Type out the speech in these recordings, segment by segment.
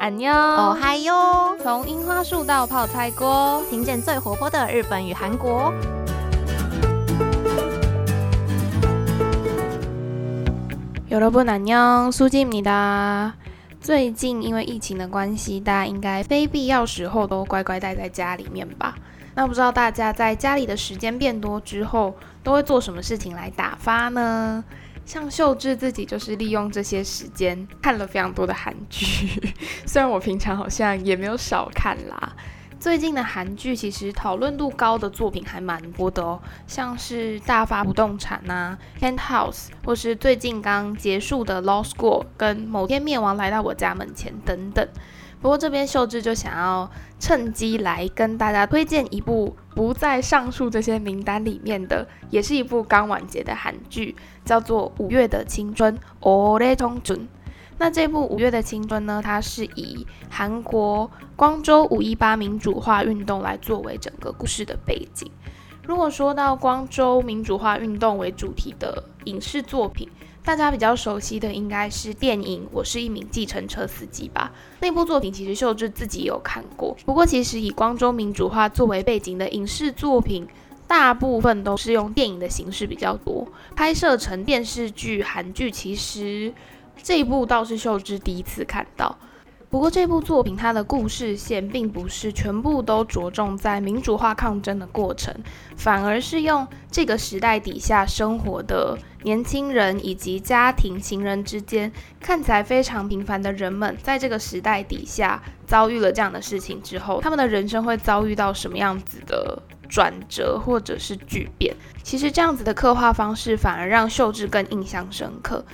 安妞，哦嗨哟！从樱花树到泡菜锅，听见最活泼的日本与韩国。有了不难妞，苏静你的。最近因为疫情的关系，大家应该非必要时候都乖乖待在家里面吧？那不知道大家在家里的时间变多之后，都会做什么事情来打发呢？像秀智自己就是利用这些时间看了非常多的韩剧，虽然我平常好像也没有少看啦。最近的韩剧其实讨论度高的作品还蛮多的哦，像是大发不动产呐、Penthouse，或是最近刚结束的 Law School，跟某天灭亡来到我家门前等等。不过这边秀智就想要趁机来跟大家推荐一部不在上述这些名单里面的，也是一部刚完结的韩剧，叫做《五月的青春》。哦嘞，通准。那这部《五月的青春》呢？它是以韩国光州五一八民主化运动来作为整个故事的背景。如果说到光州民主化运动为主题的影视作品，大家比较熟悉的应该是电影《我是一名计程车司机》吧？那部作品其实秀智自己有看过。不过，其实以光州民主化作为背景的影视作品，大部分都是用电影的形式比较多，拍摄成电视剧、韩剧，其实。这一部倒是秀智第一次看到，不过这部作品它的故事线并不是全部都着重在民主化抗争的过程，反而是用这个时代底下生活的年轻人以及家庭情人之间看起来非常平凡的人们，在这个时代底下遭遇了这样的事情之后，他们的人生会遭遇到什么样子的转折或者是巨变？其实这样子的刻画方式反而让秀智更印象深刻。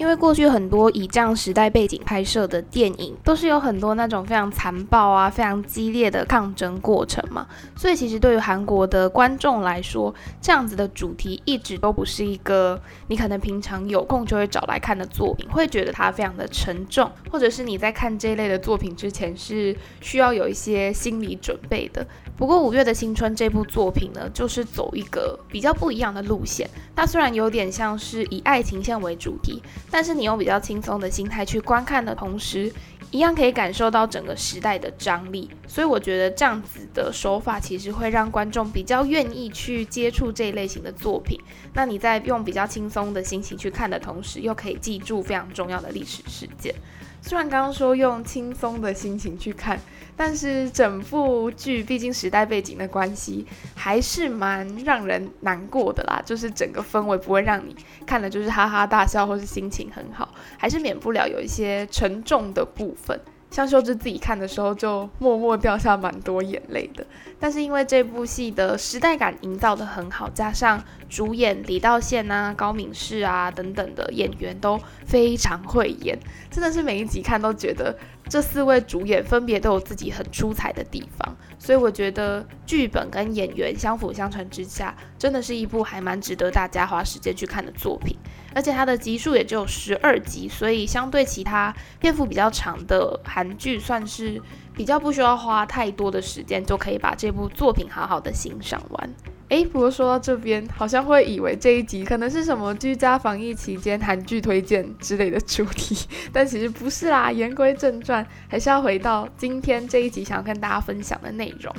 因为过去很多以这样时代背景拍摄的电影，都是有很多那种非常残暴啊、非常激烈的抗争过程嘛，所以其实对于韩国的观众来说，这样子的主题一直都不是一个你可能平常有空就会找来看的作品，会觉得它非常的沉重，或者是你在看这类的作品之前是需要有一些心理准备的。不过《五月的青春》这部作品呢，就是走一个比较不一样的路线，它虽然有点像是以爱情线为主题。但是你用比较轻松的心态去观看的同时，一样可以感受到整个时代的张力。所以我觉得这样子的手法其实会让观众比较愿意去接触这一类型的作品。那你在用比较轻松的心情去看的同时，又可以记住非常重要的历史事件。虽然刚刚说用轻松的心情去看。但是整部剧毕竟时代背景的关系，还是蛮让人难过的啦。就是整个氛围不会让你看了，就是哈哈大笑或是心情很好，还是免不了有一些沉重的部分。像秀智自己看的时候，就默默掉下蛮多眼泪的。但是因为这部戏的时代感营造的很好，加上主演李道宪啊、高敏世啊等等的演员都非常会演，真的是每一集看都觉得这四位主演分别都有自己很出彩的地方。所以我觉得剧本跟演员相辅相成之下，真的是一部还蛮值得大家花时间去看的作品。而且它的集数也只有十二集，所以相对其他篇幅比较长的韩剧，算是比较不需要花太多的时间就可以把这部作品好好的欣赏完。诶，不过说到这边，好像会以为这一集可能是什么居家防疫期间韩剧推荐之类的主题，但其实不是啦。言归正传，还是要回到今天这一集想要跟大家分享的内容。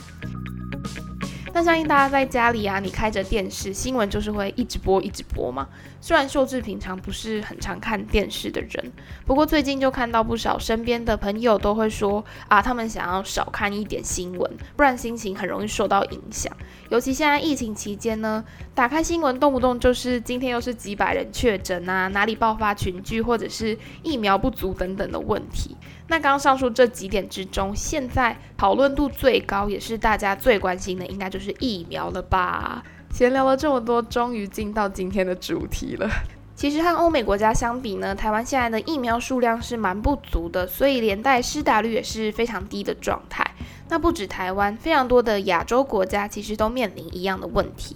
那相信大家在家里啊，你开着电视，新闻就是会一直播一直播嘛。虽然秀智平常不是很常看电视的人，不过最近就看到不少身边的朋友都会说啊，他们想要少看一点新闻，不然心情很容易受到影响。尤其现在疫情期间呢，打开新闻动不动就是今天又是几百人确诊啊，哪里爆发群聚，或者是疫苗不足等等的问题。那刚刚上述这几点之中，现在讨论度最高，也是大家最关心的，应该就是疫苗了吧？闲聊了这么多，终于进到今天的主题了。其实和欧美国家相比呢，台湾现在的疫苗数量是蛮不足的，所以连带施打率也是非常低的状态。那不止台湾，非常多的亚洲国家其实都面临一样的问题。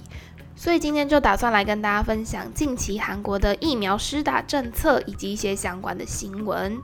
所以今天就打算来跟大家分享近期韩国的疫苗施打政策以及一些相关的新闻。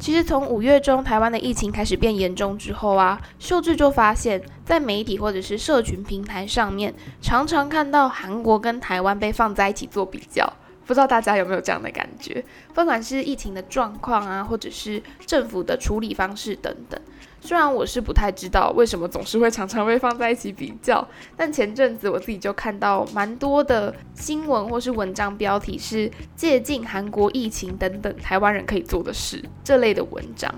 其实从五月中台湾的疫情开始变严重之后啊，秀智就发现，在媒体或者是社群平台上面，常常看到韩国跟台湾被放在一起做比较。不知道大家有没有这样的感觉？不管是疫情的状况啊，或者是政府的处理方式等等。虽然我是不太知道为什么总是会常常被放在一起比较，但前阵子我自己就看到蛮多的新闻或是文章标题是借鉴韩国疫情等等台湾人可以做的事这类的文章。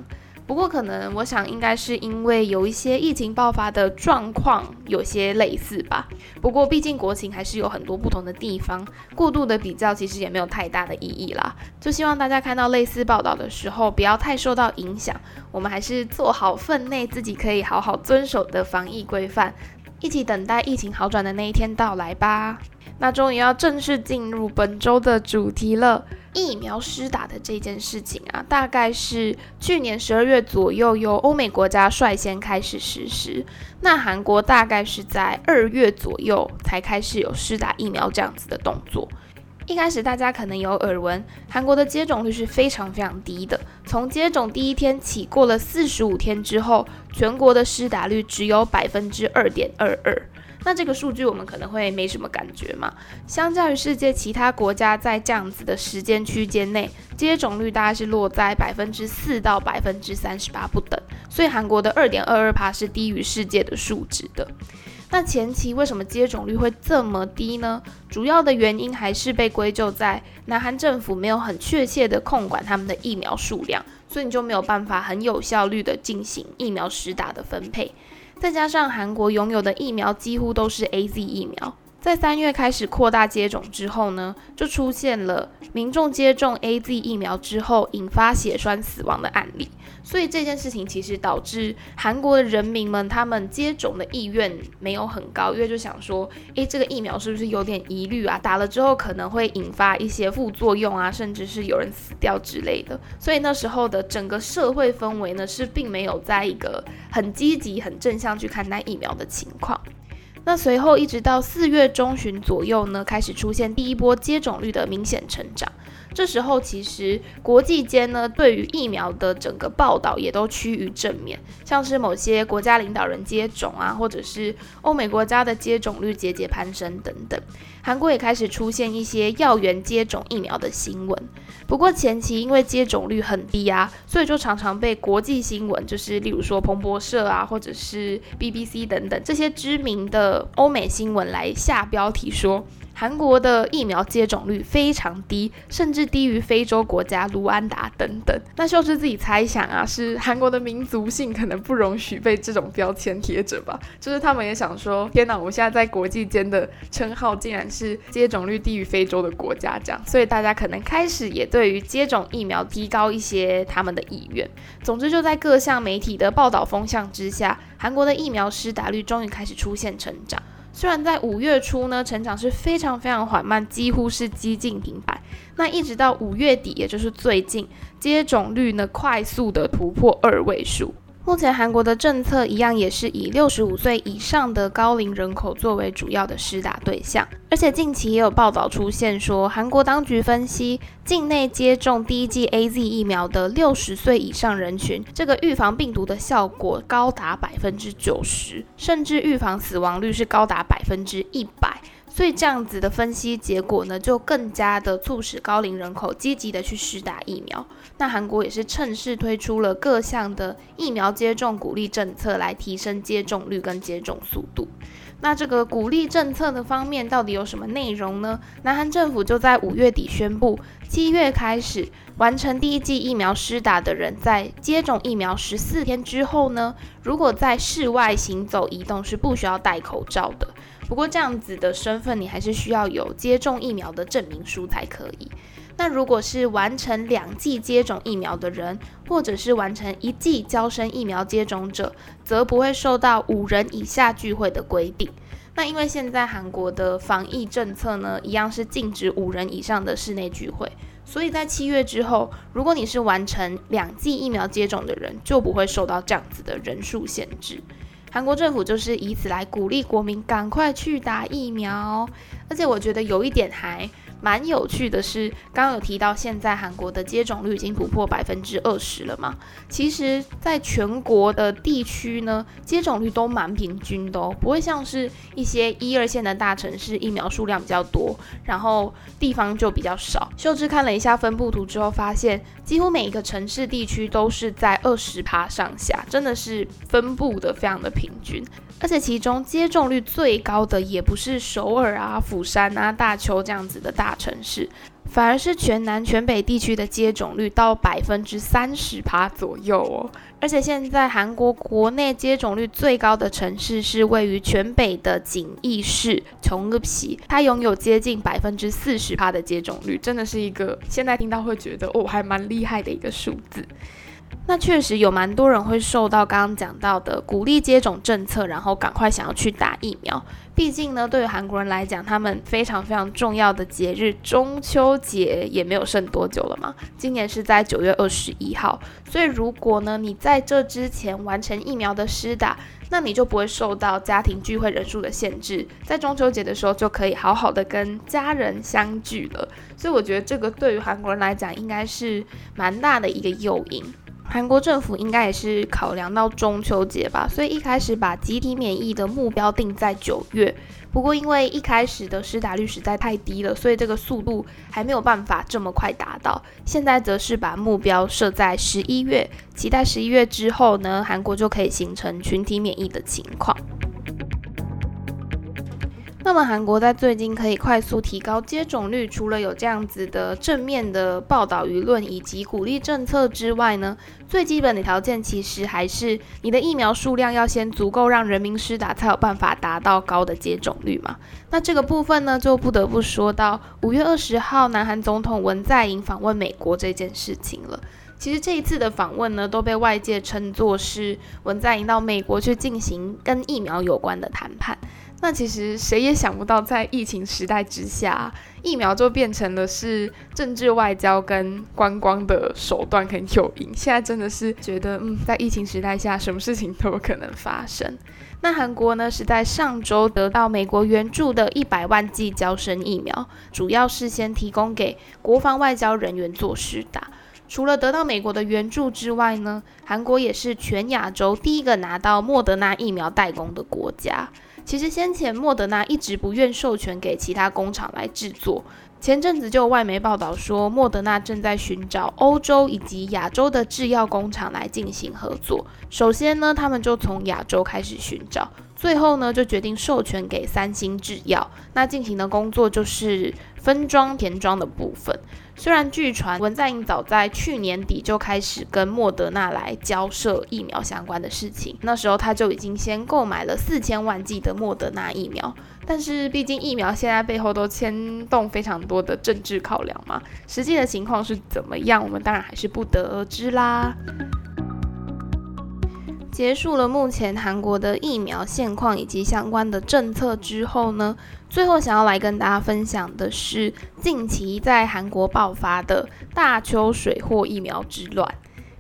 不过，可能我想应该是因为有一些疫情爆发的状况有些类似吧。不过，毕竟国情还是有很多不同的地方，过度的比较其实也没有太大的意义啦。就希望大家看到类似报道的时候，不要太受到影响。我们还是做好分内自己可以好好遵守的防疫规范，一起等待疫情好转的那一天到来吧。那终于要正式进入本周的主题了。疫苗施打的这件事情啊，大概是去年十二月左右由欧美国家率先开始实施。那韩国大概是在二月左右才开始有施打疫苗这样子的动作。一开始大家可能有耳闻，韩国的接种率是非常非常低的。从接种第一天起，过了四十五天之后，全国的施打率只有百分之二点二二。那这个数据我们可能会没什么感觉嘛？相较于世界其他国家，在这样子的时间区间内，接种率大概是落在百分之四到百分之三十八不等，所以韩国的二点二二帕是低于世界的数值的。那前期为什么接种率会这么低呢？主要的原因还是被归咎在南韩政府没有很确切的控管他们的疫苗数量，所以你就没有办法很有效率的进行疫苗实打的分配。再加上韩国拥有的疫苗几乎都是 A Z 疫苗，在三月开始扩大接种之后呢，就出现了民众接种 A Z 疫苗之后引发血栓死亡的案例。所以这件事情其实导致韩国的人民们他们接种的意愿没有很高，因为就想说，诶，这个疫苗是不是有点疑虑啊？打了之后可能会引发一些副作用啊，甚至是有人死掉之类的。所以那时候的整个社会氛围呢，是并没有在一个很积极、很正向去看待疫苗的情况。那随后一直到四月中旬左右呢，开始出现第一波接种率的明显成长。这时候，其实国际间呢，对于疫苗的整个报道也都趋于正面，像是某些国家领导人接种啊，或者是欧美国家的接种率节节攀升等等。韩国也开始出现一些药源接种疫苗的新闻。不过前期因为接种率很低啊，所以就常常被国际新闻，就是例如说彭博社啊，或者是 BBC 等等这些知名的欧美新闻来下标题说。韩国的疫苗接种率非常低，甚至低于非洲国家卢安达等等。那秀智自己猜想啊，是韩国的民族性可能不容许被这种标签贴着吧？就是他们也想说，天哪，我们现在在国际间的称号竟然是接种率低于非洲的国家这样，所以大家可能开始也对于接种疫苗提高一些他们的意愿。总之，就在各项媒体的报道风向之下，韩国的疫苗施打率终于开始出现成长。虽然在五月初呢，成长是非常非常缓慢，几乎是接近停摆。那一直到五月底，也就是最近，接种率呢快速的突破二位数。目前韩国的政策一样也是以六十五岁以上的高龄人口作为主要的施打对象，而且近期也有报道出现说，韩国当局分析境内接种第一剂 A Z 疫苗的六十岁以上人群，这个预防病毒的效果高达百分之九十，甚至预防死亡率是高达百分之一百。所以这样子的分析结果呢，就更加的促使高龄人口积极的去施打疫苗。那韩国也是趁势推出了各项的疫苗接种鼓励政策，来提升接种率跟接种速度。那这个鼓励政策的方面到底有什么内容呢？南韩政府就在五月底宣布，七月开始完成第一剂疫苗施打的人，在接种疫苗十四天之后呢，如果在室外行走移动是不需要戴口罩的。不过这样子的身份，你还是需要有接种疫苗的证明书才可以。那如果是完成两剂接种疫苗的人，或者是完成一剂交生疫苗接种者，则不会受到五人以下聚会的规定。那因为现在韩国的防疫政策呢，一样是禁止五人以上的室内聚会，所以在七月之后，如果你是完成两剂疫苗接种的人，就不会受到这样子的人数限制。韩国政府就是以此来鼓励国民赶快去打疫苗，而且我觉得有一点还蛮有趣的是，刚刚有提到现在韩国的接种率已经突破百分之二十了嘛？其实，在全国的地区呢，接种率都蛮平均的哦，不会像是一些一二线的大城市疫苗数量比较多，然后地方就比较少。秀智看了一下分布图之后，发现几乎每一个城市地区都是在二十趴上下，真的是分布的非常的平均。而且其中接种率最高的也不是首尔啊、釜山啊、大邱这样子的大城市，反而是全南全北地区的接种率到百分之三十趴左右哦。而且现在韩国国内接种率最高的城市是位于全北的锦义市琼个皮，它拥有接近百分之四十趴的接种率，真的是一个现在听到会觉得哦还蛮厉害的一个数字。那确实有蛮多人会受到刚刚讲到的鼓励接种政策，然后赶快想要去打疫苗。毕竟呢，对于韩国人来讲，他们非常非常重要的节日中秋节也没有剩多久了嘛。今年是在九月二十一号，所以如果呢你在这之前完成疫苗的施打，那你就不会受到家庭聚会人数的限制，在中秋节的时候就可以好好的跟家人相聚了。所以我觉得这个对于韩国人来讲，应该是蛮大的一个诱因。韩国政府应该也是考量到中秋节吧，所以一开始把集体免疫的目标定在九月。不过因为一开始的施打率实在太低了，所以这个速度还没有办法这么快达到。现在则是把目标设在十一月，期待十一月之后呢，韩国就可以形成群体免疫的情况。那么韩国在最近可以快速提高接种率，除了有这样子的正面的报道舆论以及鼓励政策之外呢，最基本的条件其实还是你的疫苗数量要先足够让人民施打，才有办法达到高的接种率嘛。那这个部分呢，就不得不说到五月二十号南韩总统文在寅访问美国这件事情了。其实这一次的访问呢，都被外界称作是文在寅到美国去进行跟疫苗有关的谈判。那其实谁也想不到，在疫情时代之下，疫苗就变成了是政治外交跟观光的手段跟诱因。现在真的是觉得，嗯，在疫情时代下，什么事情都有可能发生。那韩国呢，是在上周得到美国援助的一百万剂交生疫苗，主要是先提供给国防外交人员做施打。除了得到美国的援助之外呢，韩国也是全亚洲第一个拿到莫德纳疫苗代工的国家。其实先前莫德纳一直不愿授权给其他工厂来制作。前阵子就有外媒报道说，莫德纳正在寻找欧洲以及亚洲的制药工厂来进行合作。首先呢，他们就从亚洲开始寻找，最后呢就决定授权给三星制药。那进行的工作就是分装填装的部分。虽然据传文在寅早在去年底就开始跟莫德纳来交涉疫苗相关的事情，那时候他就已经先购买了四千万剂的莫德纳疫苗。但是毕竟疫苗现在背后都牵动非常多的政治考量嘛，实际的情况是怎么样，我们当然还是不得而知啦。结束了目前韩国的疫苗现况以及相关的政策之后呢，最后想要来跟大家分享的是近期在韩国爆发的大邱水货疫苗之乱。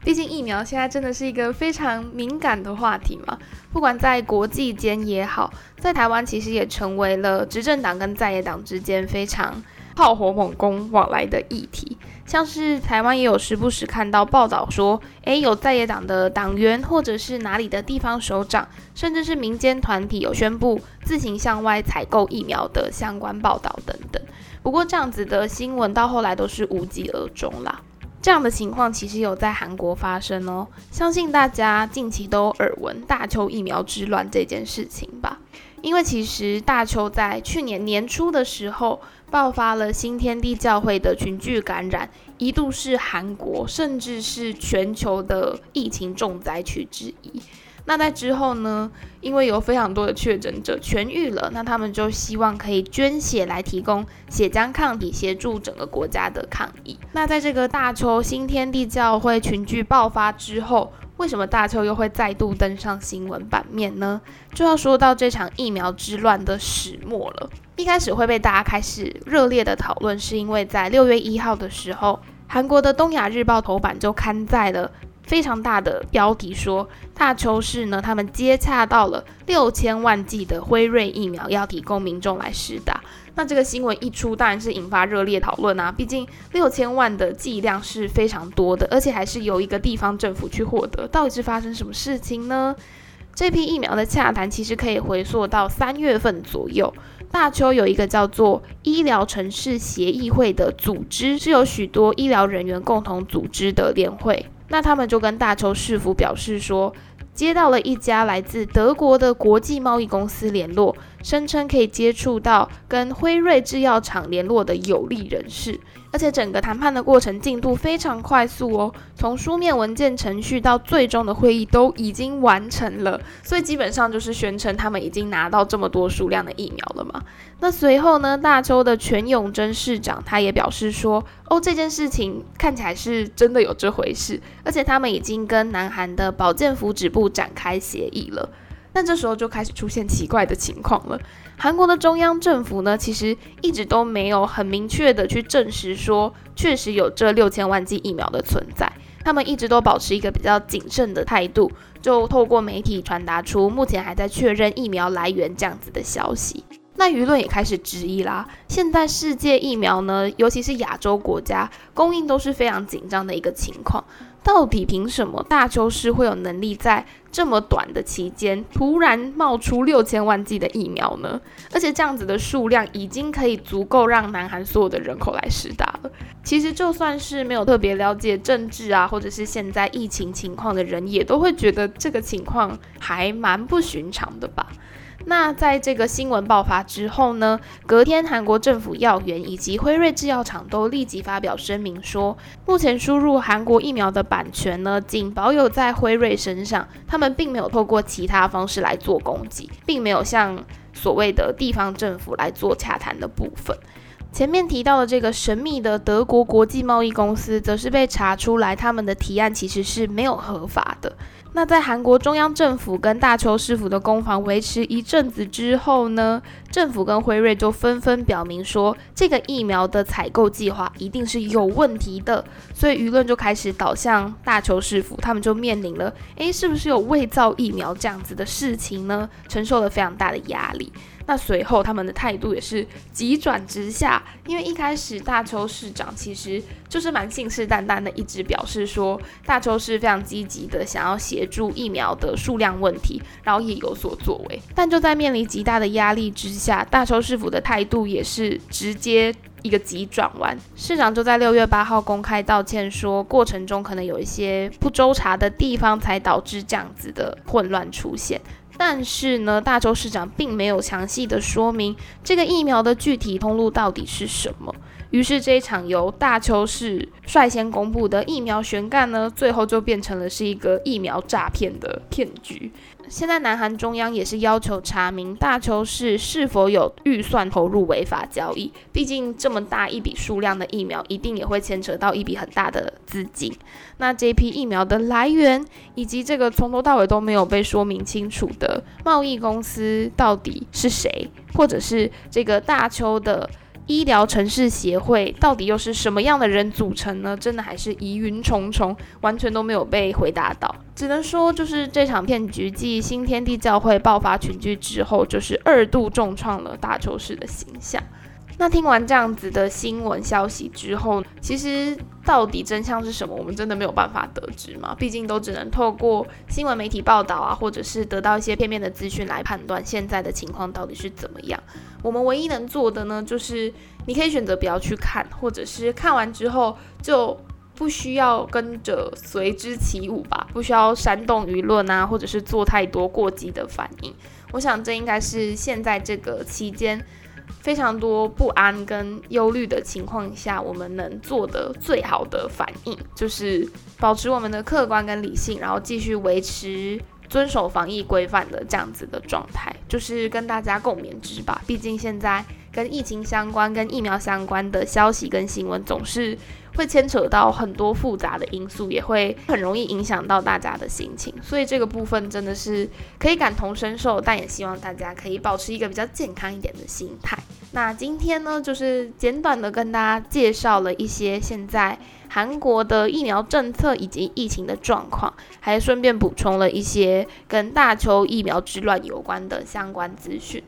毕竟疫苗现在真的是一个非常敏感的话题嘛，不管在国际间也好，在台湾其实也成为了执政党跟在野党之间非常炮火猛攻往来的议题。像是台湾也有时不时看到报道说，诶，有在野党的党员，或者是哪里的地方首长，甚至是民间团体有宣布自行向外采购疫苗的相关报道等等。不过这样子的新闻到后来都是无疾而终啦。这样的情况其实有在韩国发生哦，相信大家近期都耳闻大邱疫苗之乱这件事情吧。因为其实大邱在去年年初的时候爆发了新天地教会的群聚感染，一度是韩国甚至是全球的疫情重灾区之一。那在之后呢？因为有非常多的确诊者痊愈了，那他们就希望可以捐血来提供血浆抗体，协助整个国家的抗疫。那在这个大邱新天地教会群聚爆发之后，为什么大邱又会再度登上新闻版面呢？就要说到这场疫苗之乱的始末了。一开始会被大家开始热烈的讨论，是因为在六月一号的时候，韩国的东亚日报头版就刊载了。非常大的标题说，大邱市呢，他们接洽到了六千万剂的辉瑞疫苗，要提供民众来施打。那这个新闻一出，当然是引发热烈讨论啊！毕竟六千万的剂量是非常多的，而且还是由一个地方政府去获得。到底是发生什么事情呢？这批疫苗的洽谈其实可以回溯到三月份左右。大邱有一个叫做医疗城市协议会的组织，是由许多医疗人员共同组织的联会。那他们就跟大邱市府表示说。接到了一家来自德国的国际贸易公司联络，声称可以接触到跟辉瑞制药厂联络的有利人士。而且整个谈判的过程进度非常快速哦，从书面文件程序到最终的会议都已经完成了，所以基本上就是宣称他们已经拿到这么多数量的疫苗了嘛。那随后呢，大邱的全永贞市长他也表示说，哦，这件事情看起来是真的有这回事，而且他们已经跟南韩的保健福祉部展开协议了。但这时候就开始出现奇怪的情况了。韩国的中央政府呢，其实一直都没有很明确的去证实说确实有这六千万剂疫苗的存在。他们一直都保持一个比较谨慎的态度，就透过媒体传达出目前还在确认疫苗来源这样子的消息。那舆论也开始质疑啦。现在世界疫苗呢，尤其是亚洲国家供应都是非常紧张的一个情况。到底凭什么大邱市会有能力在这么短的期间突然冒出六千万剂的疫苗呢？而且这样子的数量已经可以足够让南韩所有的人口来施打了。其实就算是没有特别了解政治啊，或者是现在疫情情况的人，也都会觉得这个情况还蛮不寻常的吧。那在这个新闻爆发之后呢，隔天韩国政府要员以及辉瑞制药厂都立即发表声明说，目前输入韩国疫苗的版权呢，仅保有在辉瑞身上，他们并没有透过其他方式来做攻击，并没有向所谓的地方政府来做洽谈的部分。前面提到的这个神秘的德国国际贸易公司，则是被查出来，他们的提案其实是没有合法的。那在韩国中央政府跟大邱市府的攻防维持一阵子之后呢，政府跟辉瑞就纷纷表明说，这个疫苗的采购计划一定是有问题的，所以舆论就开始导向大邱市府，他们就面临了，诶，是不是有伪造疫苗这样子的事情呢？承受了非常大的压力。那随后他们的态度也是急转直下，因为一开始大邱市长其实就是蛮信誓旦旦的，一直表示说大邱市非常积极的想要协助疫苗的数量问题，然后也有所作为。但就在面临极大的压力之下，大邱市府的态度也是直接一个急转弯。市长就在六月八号公开道歉，说过程中可能有一些不周查的地方，才导致这样子的混乱出现。但是呢，大洲市长并没有详细的说明这个疫苗的具体通路到底是什么。于是这一场由大邱市率先公布的疫苗悬干呢，最后就变成了是一个疫苗诈骗的骗局。现在南韩中央也是要求查明大邱市是否有预算投入违法交易，毕竟这么大一笔数量的疫苗，一定也会牵扯到一笔很大的资金。那这批疫苗的来源，以及这个从头到尾都没有被说明清楚的贸易公司到底是谁，或者是这个大邱的。医疗城市协会到底又是什么样的人组成呢？真的还是疑云重重，完全都没有被回答到。只能说，就是这场骗局继新天地教会爆发群聚之后，就是二度重创了大邱市的形象。那听完这样子的新闻消息之后，其实到底真相是什么，我们真的没有办法得知嘛？毕竟都只能透过新闻媒体报道啊，或者是得到一些片面的资讯来判断现在的情况到底是怎么样。我们唯一能做的呢，就是你可以选择不要去看，或者是看完之后就不需要跟着随之起舞吧，不需要煽动舆论啊，或者是做太多过激的反应。我想这应该是现在这个期间。非常多不安跟忧虑的情况下，我们能做的最好的反应就是保持我们的客观跟理性，然后继续维持遵守防疫规范的这样子的状态，就是跟大家共勉之吧。毕竟现在跟疫情相关、跟疫苗相关的消息跟新闻总是。会牵扯到很多复杂的因素，也会很容易影响到大家的心情，所以这个部分真的是可以感同身受，但也希望大家可以保持一个比较健康一点的心态。那今天呢，就是简短的跟大家介绍了一些现在韩国的疫苗政策以及疫情的状况，还顺便补充了一些跟大邱疫苗之乱有关的相关资讯。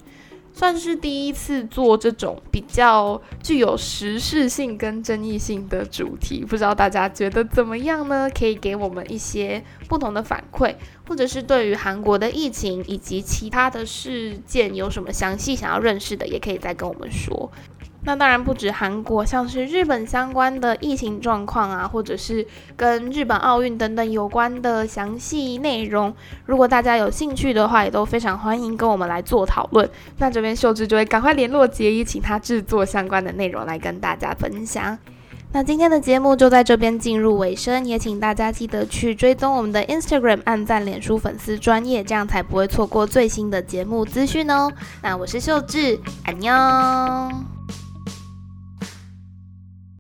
算是第一次做这种比较具有时事性跟争议性的主题，不知道大家觉得怎么样呢？可以给我们一些不同的反馈，或者是对于韩国的疫情以及其他的事件有什么详细想要认识的，也可以再跟我们说。那当然不止韩国，像是日本相关的疫情状况啊，或者是跟日本奥运等等有关的详细内容，如果大家有兴趣的话，也都非常欢迎跟我们来做讨论。那这边秀智就会赶快联络杰伊，请他制作相关的内容来跟大家分享。那今天的节目就在这边进入尾声，也请大家记得去追踪我们的 Instagram，按赞脸书粉丝专业，这样才不会错过最新的节目资讯哦。那我是秀智，安妞。